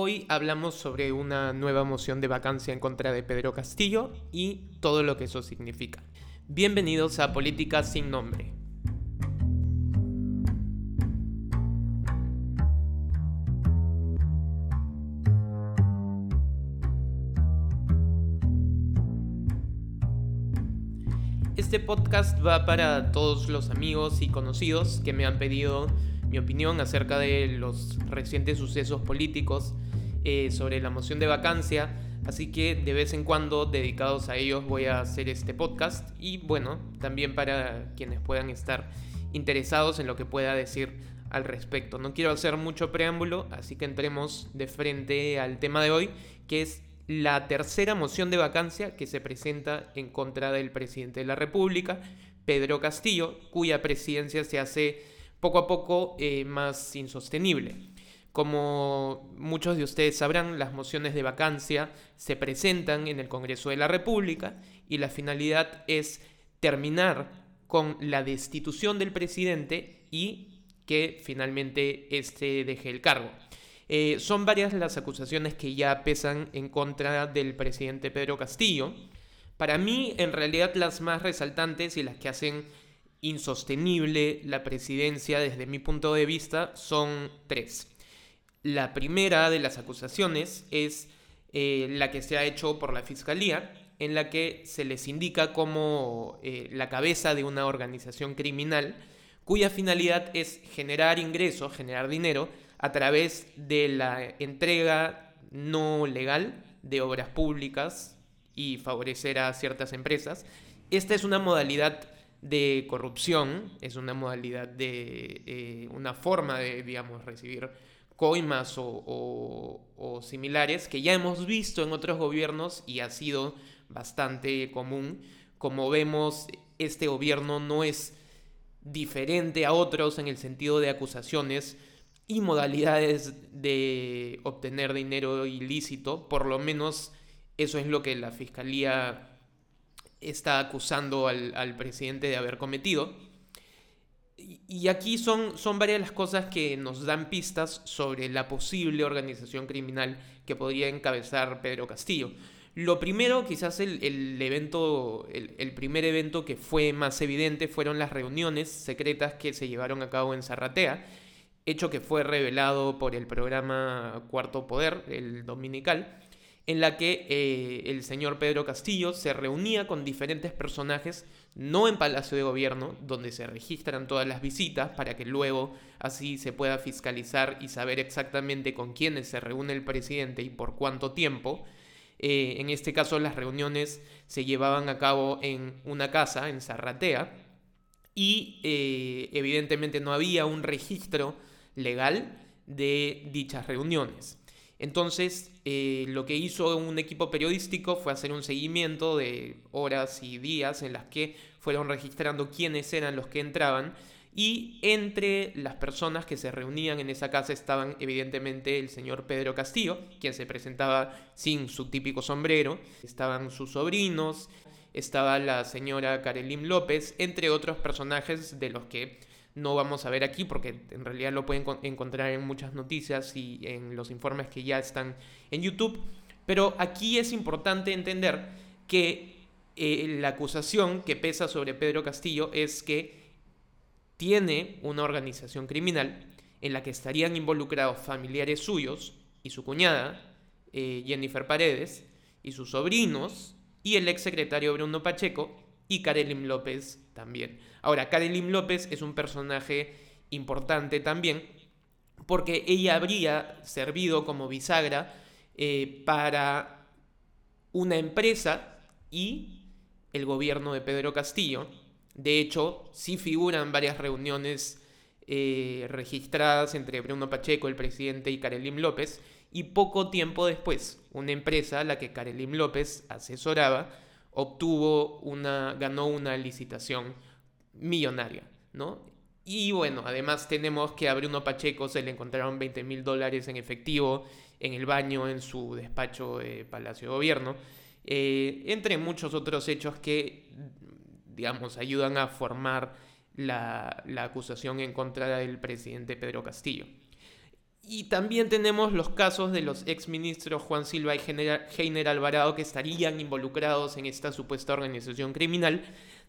Hoy hablamos sobre una nueva moción de vacancia en contra de Pedro Castillo y todo lo que eso significa. Bienvenidos a Política sin Nombre. Este podcast va para todos los amigos y conocidos que me han pedido mi opinión acerca de los recientes sucesos políticos eh, sobre la moción de vacancia. Así que de vez en cuando dedicados a ellos voy a hacer este podcast y bueno, también para quienes puedan estar interesados en lo que pueda decir al respecto. No quiero hacer mucho preámbulo, así que entremos de frente al tema de hoy, que es la tercera moción de vacancia que se presenta en contra del presidente de la República, Pedro Castillo, cuya presidencia se hace poco a poco eh, más insostenible. Como muchos de ustedes sabrán, las mociones de vacancia se presentan en el Congreso de la República y la finalidad es terminar con la destitución del presidente y que finalmente éste deje el cargo. Eh, son varias las acusaciones que ya pesan en contra del presidente Pedro Castillo. Para mí, en realidad, las más resaltantes y las que hacen insostenible la presidencia desde mi punto de vista son tres. La primera de las acusaciones es eh, la que se ha hecho por la Fiscalía, en la que se les indica como eh, la cabeza de una organización criminal cuya finalidad es generar ingresos, generar dinero, a través de la entrega no legal de obras públicas y favorecer a ciertas empresas. Esta es una modalidad de corrupción, es una modalidad de eh, una forma de, digamos, recibir coimas o, similares que ya hemos visto en otros gobiernos y ha sido bastante común. Como vemos, este gobierno no es diferente a otros en el sentido de acusaciones y modalidades de obtener dinero ilícito, por lo menos eso es lo que la fiscalía está acusando al, presidente de haber cometido. Y aquí son, son varias las cosas que nos dan pistas sobre la posible organización criminal que podría encabezar Pedro Castillo. Lo primero, quizás el, evento, el, el, primer evento que fue más evidente fueron las reuniones secretas que se llevaron a cabo en Zarratea hecho que fue revelado por el programa Cuarto Poder, el dominical, en la que eh, el señor Pedro Castillo se reunía con diferentes personajes, no en Palacio de Gobierno, donde se registran todas las visitas para que luego así se pueda fiscalizar y saber exactamente con quiénes se reúne el presidente y por cuánto tiempo. Eh, en este caso las reuniones se llevaban a cabo en una casa, en Zarratea, y eh, evidentemente no había un registro legal de dichas reuniones. Entonces, eh, lo que hizo un equipo periodístico fue hacer un seguimiento de horas y días en las que fueron registrando quiénes eran los que entraban y entre las personas que se reunían en esa casa estaban evidentemente el señor Pedro Castillo, quien se presentaba sin su típico sombrero, estaban sus sobrinos, estaba la señora Karelim López, entre otros personajes de los que no vamos a ver aquí porque en realidad lo pueden encontrar en muchas noticias y en los informes que ya están en YouTube. Pero aquí es importante entender que eh, la acusación que pesa sobre Pedro Castillo es que tiene una organización criminal en la que estarían involucrados familiares suyos y su cuñada, eh, Jennifer Paredes, y sus sobrinos, y el ex secretario Bruno Pacheco, y Karelim López también. Ahora, Karelim López es un personaje importante también porque ella habría servido como bisagra eh, para una empresa y el gobierno de Pedro Castillo. De hecho, sí figuran varias reuniones eh, registradas entre Bruno Pacheco, el presidente, y Karelim López, y poco tiempo después, una empresa a la que Karelim López asesoraba, obtuvo una, ganó una licitación millonaria, ¿no? Y bueno, además tenemos que a Bruno Pacheco se le encontraron 20 mil dólares en efectivo en el baño en su despacho de Palacio de Gobierno, eh, entre muchos otros hechos que, digamos, ayudan a formar la, la acusación en contra del presidente Pedro Castillo. Y también tenemos los casos de los exministros Juan Silva y Heiner Alvarado que estarían involucrados en esta supuesta organización criminal,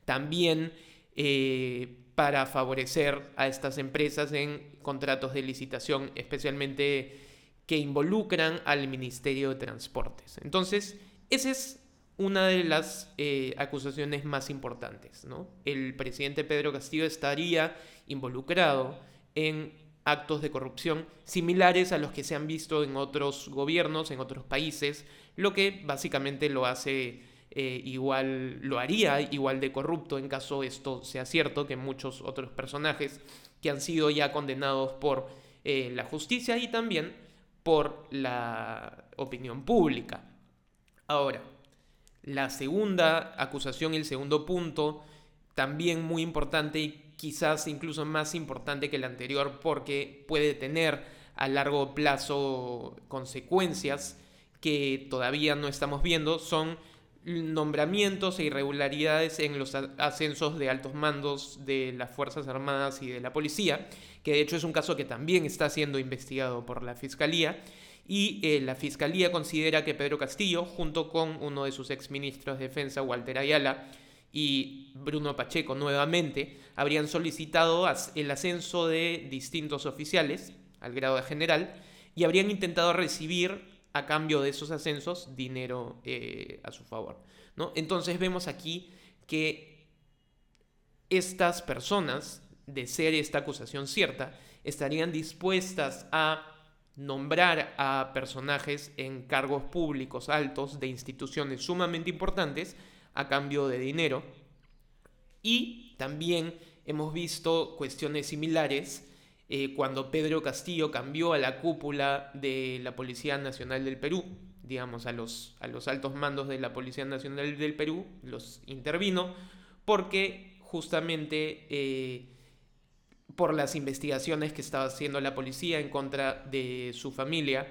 también eh, para favorecer a estas empresas en contratos de licitación, especialmente que involucran al Ministerio de Transportes. Entonces, esa es una de las eh, acusaciones más importantes. ¿no? El presidente Pedro Castillo estaría involucrado en actos de corrupción similares a los que se han visto en otros gobiernos, en otros países, lo que básicamente lo hace eh, igual, lo haría igual de corrupto en caso esto sea cierto que muchos otros personajes que han sido ya condenados por eh, la justicia y también por la opinión pública. Ahora, la segunda acusación el segundo punto, también muy importante y quizás incluso más importante que el anterior porque puede tener a largo plazo consecuencias que todavía no estamos viendo, son nombramientos e irregularidades en los ascensos de altos mandos de las Fuerzas Armadas y de la Policía, que de hecho es un caso que también está siendo investigado por la Fiscalía, y eh, la Fiscalía considera que Pedro Castillo, junto con uno de sus exministros de Defensa, Walter Ayala, y Bruno Pacheco nuevamente, habrían solicitado el ascenso de distintos oficiales al grado de general y habrían intentado recibir a cambio de esos ascensos dinero eh, a su favor. ¿no? Entonces vemos aquí que estas personas, de ser esta acusación cierta, estarían dispuestas a nombrar a personajes en cargos públicos altos de instituciones sumamente importantes a cambio de dinero. Y también hemos visto cuestiones similares eh, cuando Pedro Castillo cambió a la cúpula de la Policía Nacional del Perú, digamos, a los, a los altos mandos de la Policía Nacional del Perú, los intervino, porque justamente eh, por las investigaciones que estaba haciendo la policía en contra de su familia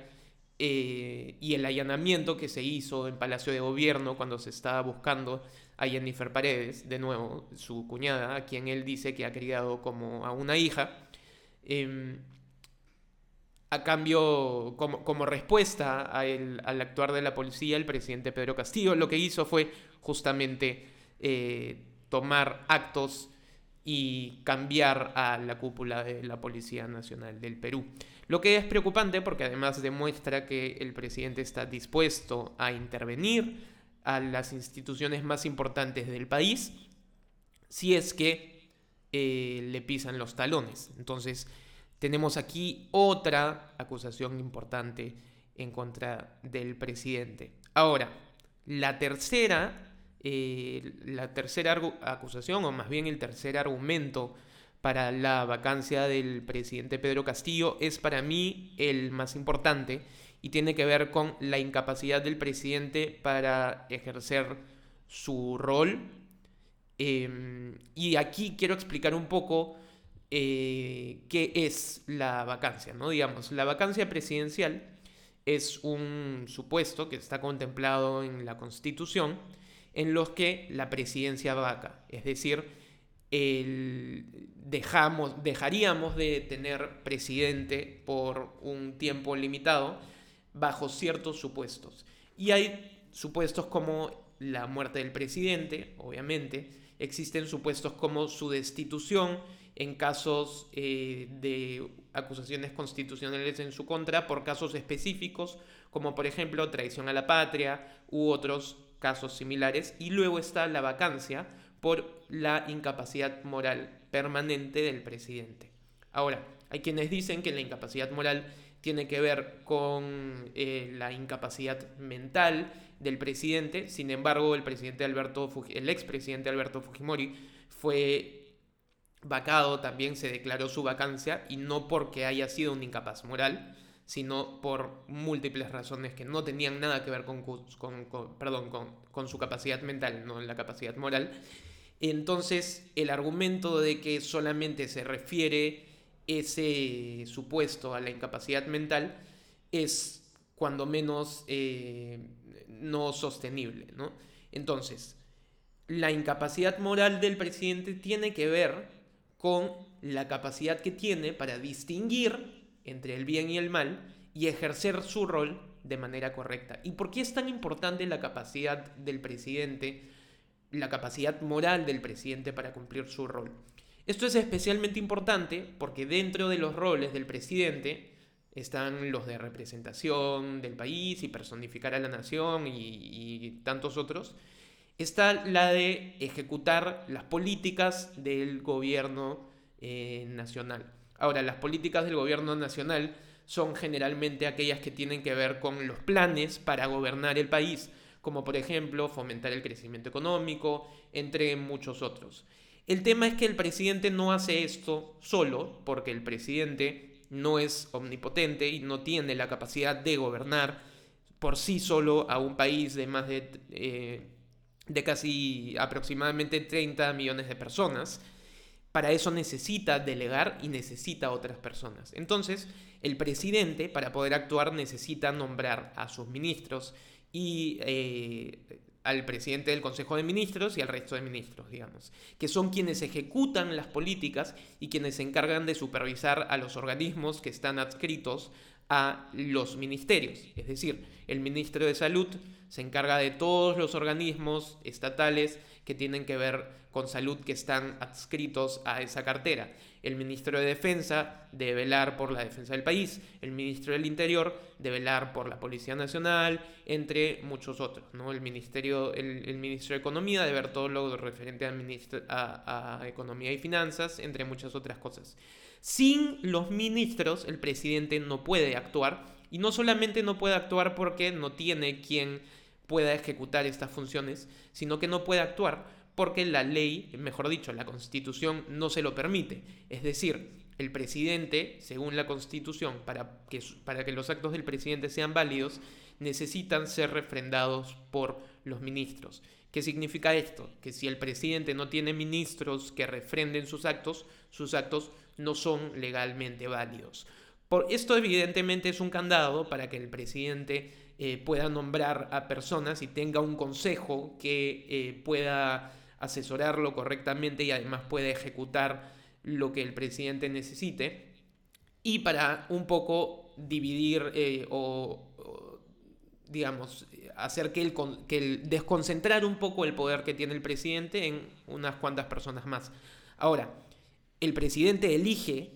eh, y el allanamiento que se hizo en Palacio de Gobierno cuando se estaba buscando a Jennifer Paredes, de nuevo, su cuñada, a quien él dice que ha criado como a una hija. Em, a cambio, como, respuesta al actuar de la policía, el presidente Pedro Castillo lo que hizo fue justamente eh, tomar actos y cambiar a la cúpula de la Policía Nacional del Perú. Lo que es preocupante porque además demuestra que el presidente está dispuesto a intervenir a las instituciones más importantes del país si es que eh, le pisan los talones. Entonces, tenemos aquí otra acusación importante en contra del presidente. Ahora, la tercera, eh, la tercera acusación, o más bien el tercer argumento para la vacancia del presidente Pedro Castillo, es para mí el más importante y tiene que ver con la incapacidad del presidente para ejercer su rol Em, y aquí quiero explicar un poco eh, qué es la vacancia, ¿no? Digamos, la vacancia presidencial es un supuesto que está contemplado en la Constitución en los que la presidencia vaca, es decir, dejamos, dejaríamos de tener presidente por un tiempo limitado bajo ciertos supuestos. Y hay supuestos como la muerte del presidente, obviamente, existen supuestos como su destitución en casos eh, de acusaciones constitucionales en su contra por casos específicos, como por ejemplo traición a la patria u otros casos similares, y luego está la vacancia por la incapacidad moral permanente del presidente. Ahora, hay quienes dicen que la incapacidad moral tiene que ver con eh, la incapacidad mental del presidente. Sin embargo, el presidente Alberto el expresidente Alberto Fujimori fue vacado, también se declaró su vacancia y no porque haya sido un incapaz moral, sino por múltiples razones que no tenían nada que ver con, perdón, con su capacidad mental, no la capacidad moral. Entonces, el argumento de que solamente se refiere ese supuesto a la incapacidad mental es cuando menos eh, no sostenible. ¿no? Entonces, la incapacidad moral del presidente tiene que ver con la capacidad que tiene para distinguir entre el bien y el mal y ejercer su rol de manera correcta. ¿Y por qué es tan importante la capacidad del presidente, la capacidad moral del presidente para cumplir su rol? Esto es especialmente importante porque dentro de los roles del presidente están los de representación del país y personificar a la nación y, tantos otros. Está la de ejecutar las políticas del gobierno eh, nacional. Ahora, las políticas del gobierno nacional son generalmente aquellas que tienen que ver con los planes para gobernar el país, como por ejemplo fomentar el crecimiento económico, entre muchos otros. El tema es que el presidente no hace esto solo, porque el presidente no es omnipotente y no tiene la capacidad de gobernar por sí solo a un país de más de, eh, de casi aproximadamente 30 millones de personas. Para eso necesita delegar y necesita otras personas. Entonces, el presidente, para poder actuar, necesita nombrar a sus ministros y eh, al presidente del Consejo de Ministros y al resto de ministros, digamos, que son quienes ejecutan las políticas y quienes se encargan de supervisar a los organismos que están adscritos a los ministerios. Es decir, el ministro de Salud se encarga de todos los organismos estatales que tienen que ver con salud que están adscritos a esa cartera. El ministro de Defensa de velar por la defensa del país, el ministro del Interior de velar por la Policía Nacional, entre muchos otros. ¿no? El, ministerio, el, ministro de Economía de ver todo lo referente a, a Economía y Finanzas, entre muchas otras cosas. Sin los ministros, el presidente no puede actuar, y no solamente no puede actuar porque no tiene quien pueda ejecutar estas funciones, sino que no puede actuar porque la ley, mejor dicho, la constitución no se lo permite. Es decir, el presidente, según la constitución, para que, para que los actos del presidente sean válidos, necesitan ser refrendados por los ministros. ¿Qué significa esto? Que si el presidente no tiene ministros que refrenden sus actos, sus actos no son legalmente válidos. Por esto evidentemente es un candado para que el presidente eh, pueda nombrar a personas y tenga un consejo que eh, pueda asesorarlo correctamente y además pueda ejecutar lo que el presidente necesite. Y para un poco dividir eh, o, digamos, hacer que el, que el desconcentrar un poco el poder que tiene el presidente en unas cuantas personas más. Ahora, el presidente elige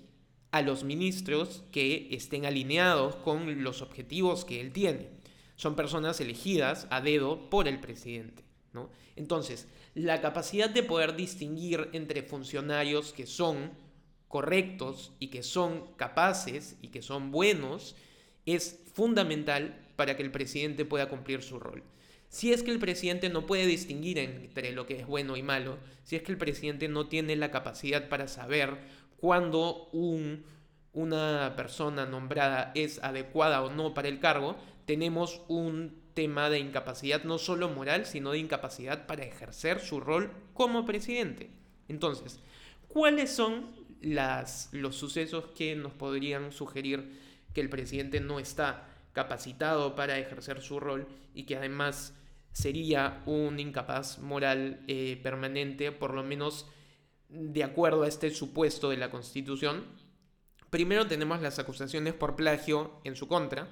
a los ministros que estén alineados con los objetivos que él tiene son personas elegidas a dedo por el presidente. ¿no? Entonces, la capacidad de poder distinguir entre funcionarios que son correctos y que son capaces y que son buenos es fundamental para que el presidente pueda cumplir su rol. Si es que el presidente no puede distinguir entre lo que es bueno y malo, si es que el presidente no tiene la capacidad para saber cuándo un, una persona nombrada es adecuada o no para el cargo, tenemos un tema de incapacidad no solo moral, sino de incapacidad para ejercer su rol como presidente. Entonces, ¿cuáles son las, los sucesos que nos podrían sugerir que el presidente no está capacitado para ejercer su rol y que además sería un incapaz moral eh, permanente, por lo menos de acuerdo a este supuesto de la Constitución? Primero tenemos las acusaciones por plagio en su contra,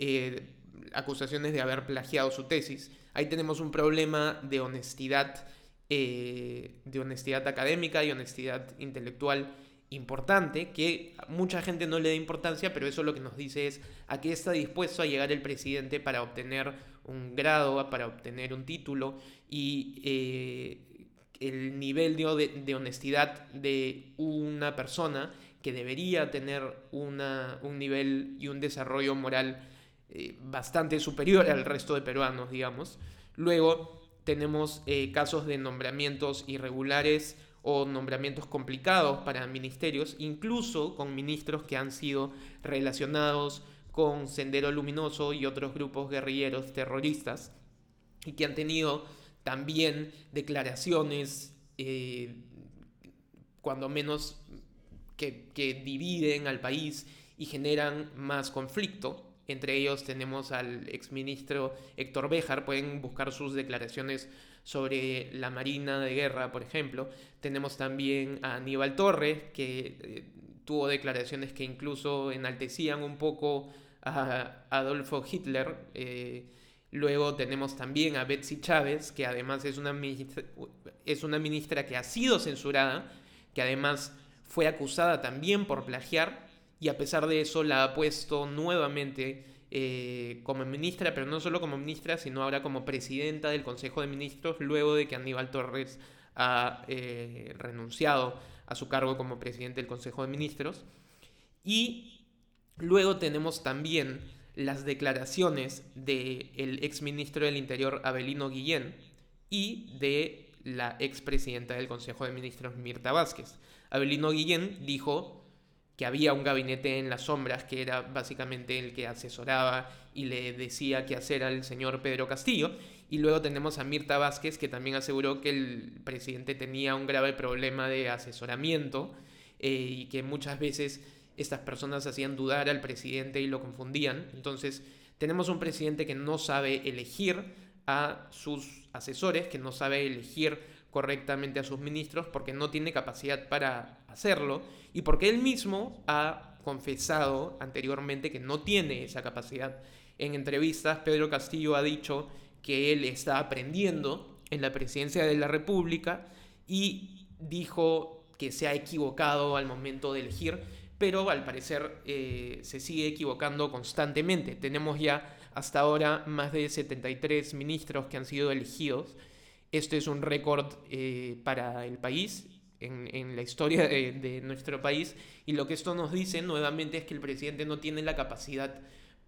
eh, acusaciones de haber plagiado su tesis. Ahí tenemos un problema de honestidad, eh, de honestidad académica y honestidad intelectual importante que mucha gente no le da importancia, pero eso lo que nos dice es a qué está dispuesto a llegar el presidente para obtener un grado, para obtener un título y eh, el nivel de, honestidad de una persona que debería tener un nivel y un desarrollo moral eh, bastante superior al resto de peruanos, digamos. Luego tenemos eh, casos de nombramientos irregulares o nombramientos complicados para ministerios, incluso con ministros que han sido relacionados con Sendero Luminoso y otros grupos guerrilleros terroristas y que han tenido también declaraciones, eh, cuando menos, que, que dividen al país y generan más conflicto. Entre ellos tenemos al exministro Héctor Béjar, pueden buscar sus declaraciones sobre la Marina de Guerra, por ejemplo. Tenemos también a Aníbal Torres, que eh, tuvo declaraciones que incluso enaltecían un poco a Adolfo Hitler. Eh, luego tenemos también a Betsy Chávez, que además es una, es una ministra que ha sido censurada, que además fue acusada también por plagiar y a pesar de eso la ha puesto nuevamente eh, como ministra, pero no solo como ministra, sino ahora como presidenta del Consejo de Ministros, luego de que Aníbal Torres ha eh, renunciado a su cargo como presidente del Consejo de Ministros. Y luego tenemos también las declaraciones del exministro del Interior Abelino Guillén y de la expresidenta del Consejo de Ministros Mirta Vázquez. Abelino Guillén dijo que había un gabinete en las sombras que era básicamente el que asesoraba y le decía qué hacer al señor Pedro Castillo. Y luego tenemos a Mirta Vázquez, que también aseguró que el presidente tenía un grave problema de asesoramiento eh, y que muchas veces estas personas hacían dudar al presidente y lo confundían. Entonces, tenemos un presidente que no sabe elegir a sus asesores, que no sabe elegir correctamente a sus ministros porque no tiene capacidad para hacerlo y porque él mismo ha confesado anteriormente que no tiene esa capacidad. En entrevistas, Pedro Castillo ha dicho que él está aprendiendo en la presidencia de la República y dijo que se ha equivocado al momento de elegir, pero al parecer eh, se sigue equivocando constantemente. Tenemos ya hasta ahora más de 73 ministros que han sido elegidos esto es un récord eh, para el país, en, la historia de, nuestro país, y lo que esto nos dice nuevamente es que el presidente no tiene la capacidad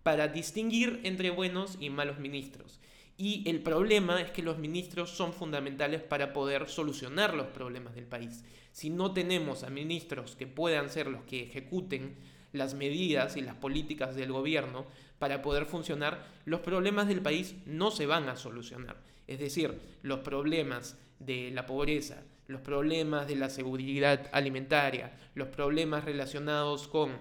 para distinguir entre buenos y malos ministros. Y el problema es que los ministros son fundamentales para poder solucionar los problemas del país. Si no tenemos a ministros que puedan ser los que ejecuten las medidas y las políticas del gobierno para poder funcionar, los problemas del país no se van a solucionar. Es decir, los problemas de la pobreza, los problemas de la seguridad alimentaria, los problemas relacionados con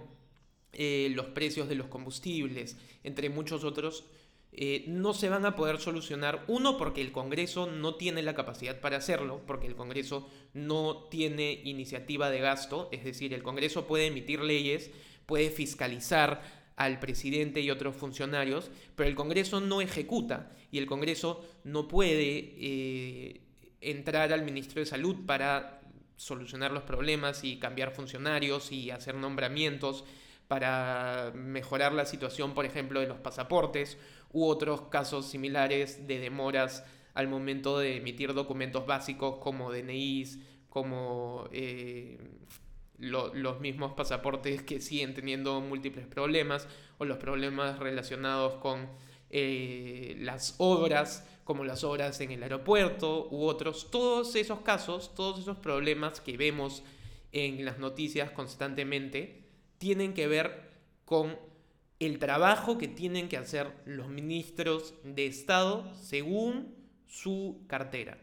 eh, los precios de los combustibles, entre muchos otros, eh, no se van a poder solucionar. Uno, porque el Congreso no tiene la capacidad para hacerlo, porque el Congreso no tiene iniciativa de gasto, es decir, el Congreso puede emitir leyes, puede fiscalizar al presidente y otros funcionarios, pero el Congreso no ejecuta y el Congreso no puede eh, entrar al ministro de Salud para solucionar los problemas y cambiar funcionarios y hacer nombramientos para mejorar la situación, por ejemplo, de los pasaportes u otros casos similares de demoras al momento de emitir documentos básicos como DNIs, como eh, los mismos pasaportes que siguen teniendo múltiples problemas o los problemas relacionados con eh, las obras, como las obras en el aeropuerto u otros. Todos esos casos, todos esos problemas que vemos en las noticias constantemente, tienen que ver con el trabajo que tienen que hacer los ministros de Estado según su cartera.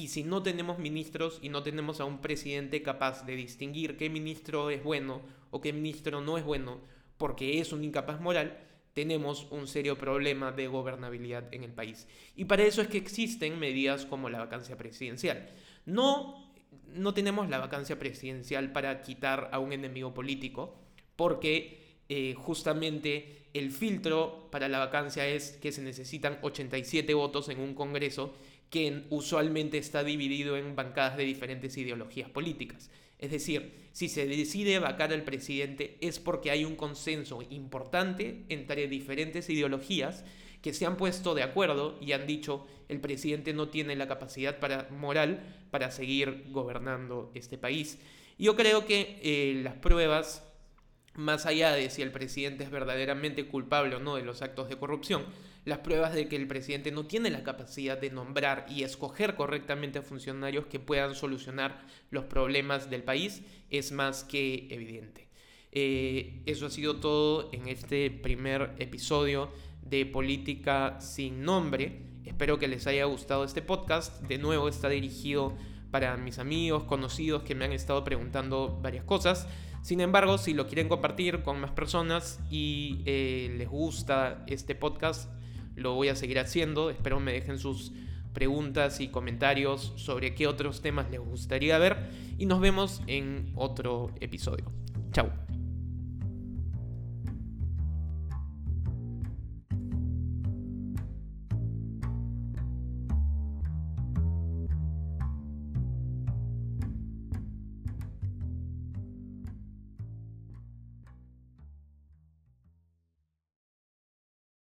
Y si no tenemos ministros y no tenemos a un presidente capaz de distinguir qué ministro es bueno o qué ministro no es bueno, porque es un incapaz moral, tenemos un serio problema de gobernabilidad en el país. Y para eso es que existen medidas como la vacancia presidencial. No, no tenemos la vacancia presidencial para quitar a un enemigo político, porque eh, justamente el filtro para la vacancia es que se necesitan 87 votos en un Congreso que usualmente está dividido en bancadas de diferentes ideologías políticas. Es decir, si se decide vacar al presidente es porque hay un consenso importante entre diferentes ideologías que se han puesto de acuerdo y han dicho el presidente no tiene la capacidad para, moral para seguir gobernando este país. Yo creo que eh, las pruebas, más allá de si el presidente es verdaderamente culpable o no de los actos de corrupción, las pruebas de que el presidente no tiene la capacidad de nombrar y escoger correctamente a funcionarios que puedan solucionar los problemas del país es más que evidente. Eh, eso ha sido todo en este primer episodio de Política sin Nombre. Espero que les haya gustado este podcast. De nuevo está dirigido para mis amigos, conocidos que me han estado preguntando varias cosas. Sin embargo, si lo quieren compartir con más personas y eh, les gusta este podcast, lo voy a seguir haciendo. Espero me dejen sus preguntas y comentarios sobre qué otros temas les gustaría ver y nos vemos en otro episodio. Chau.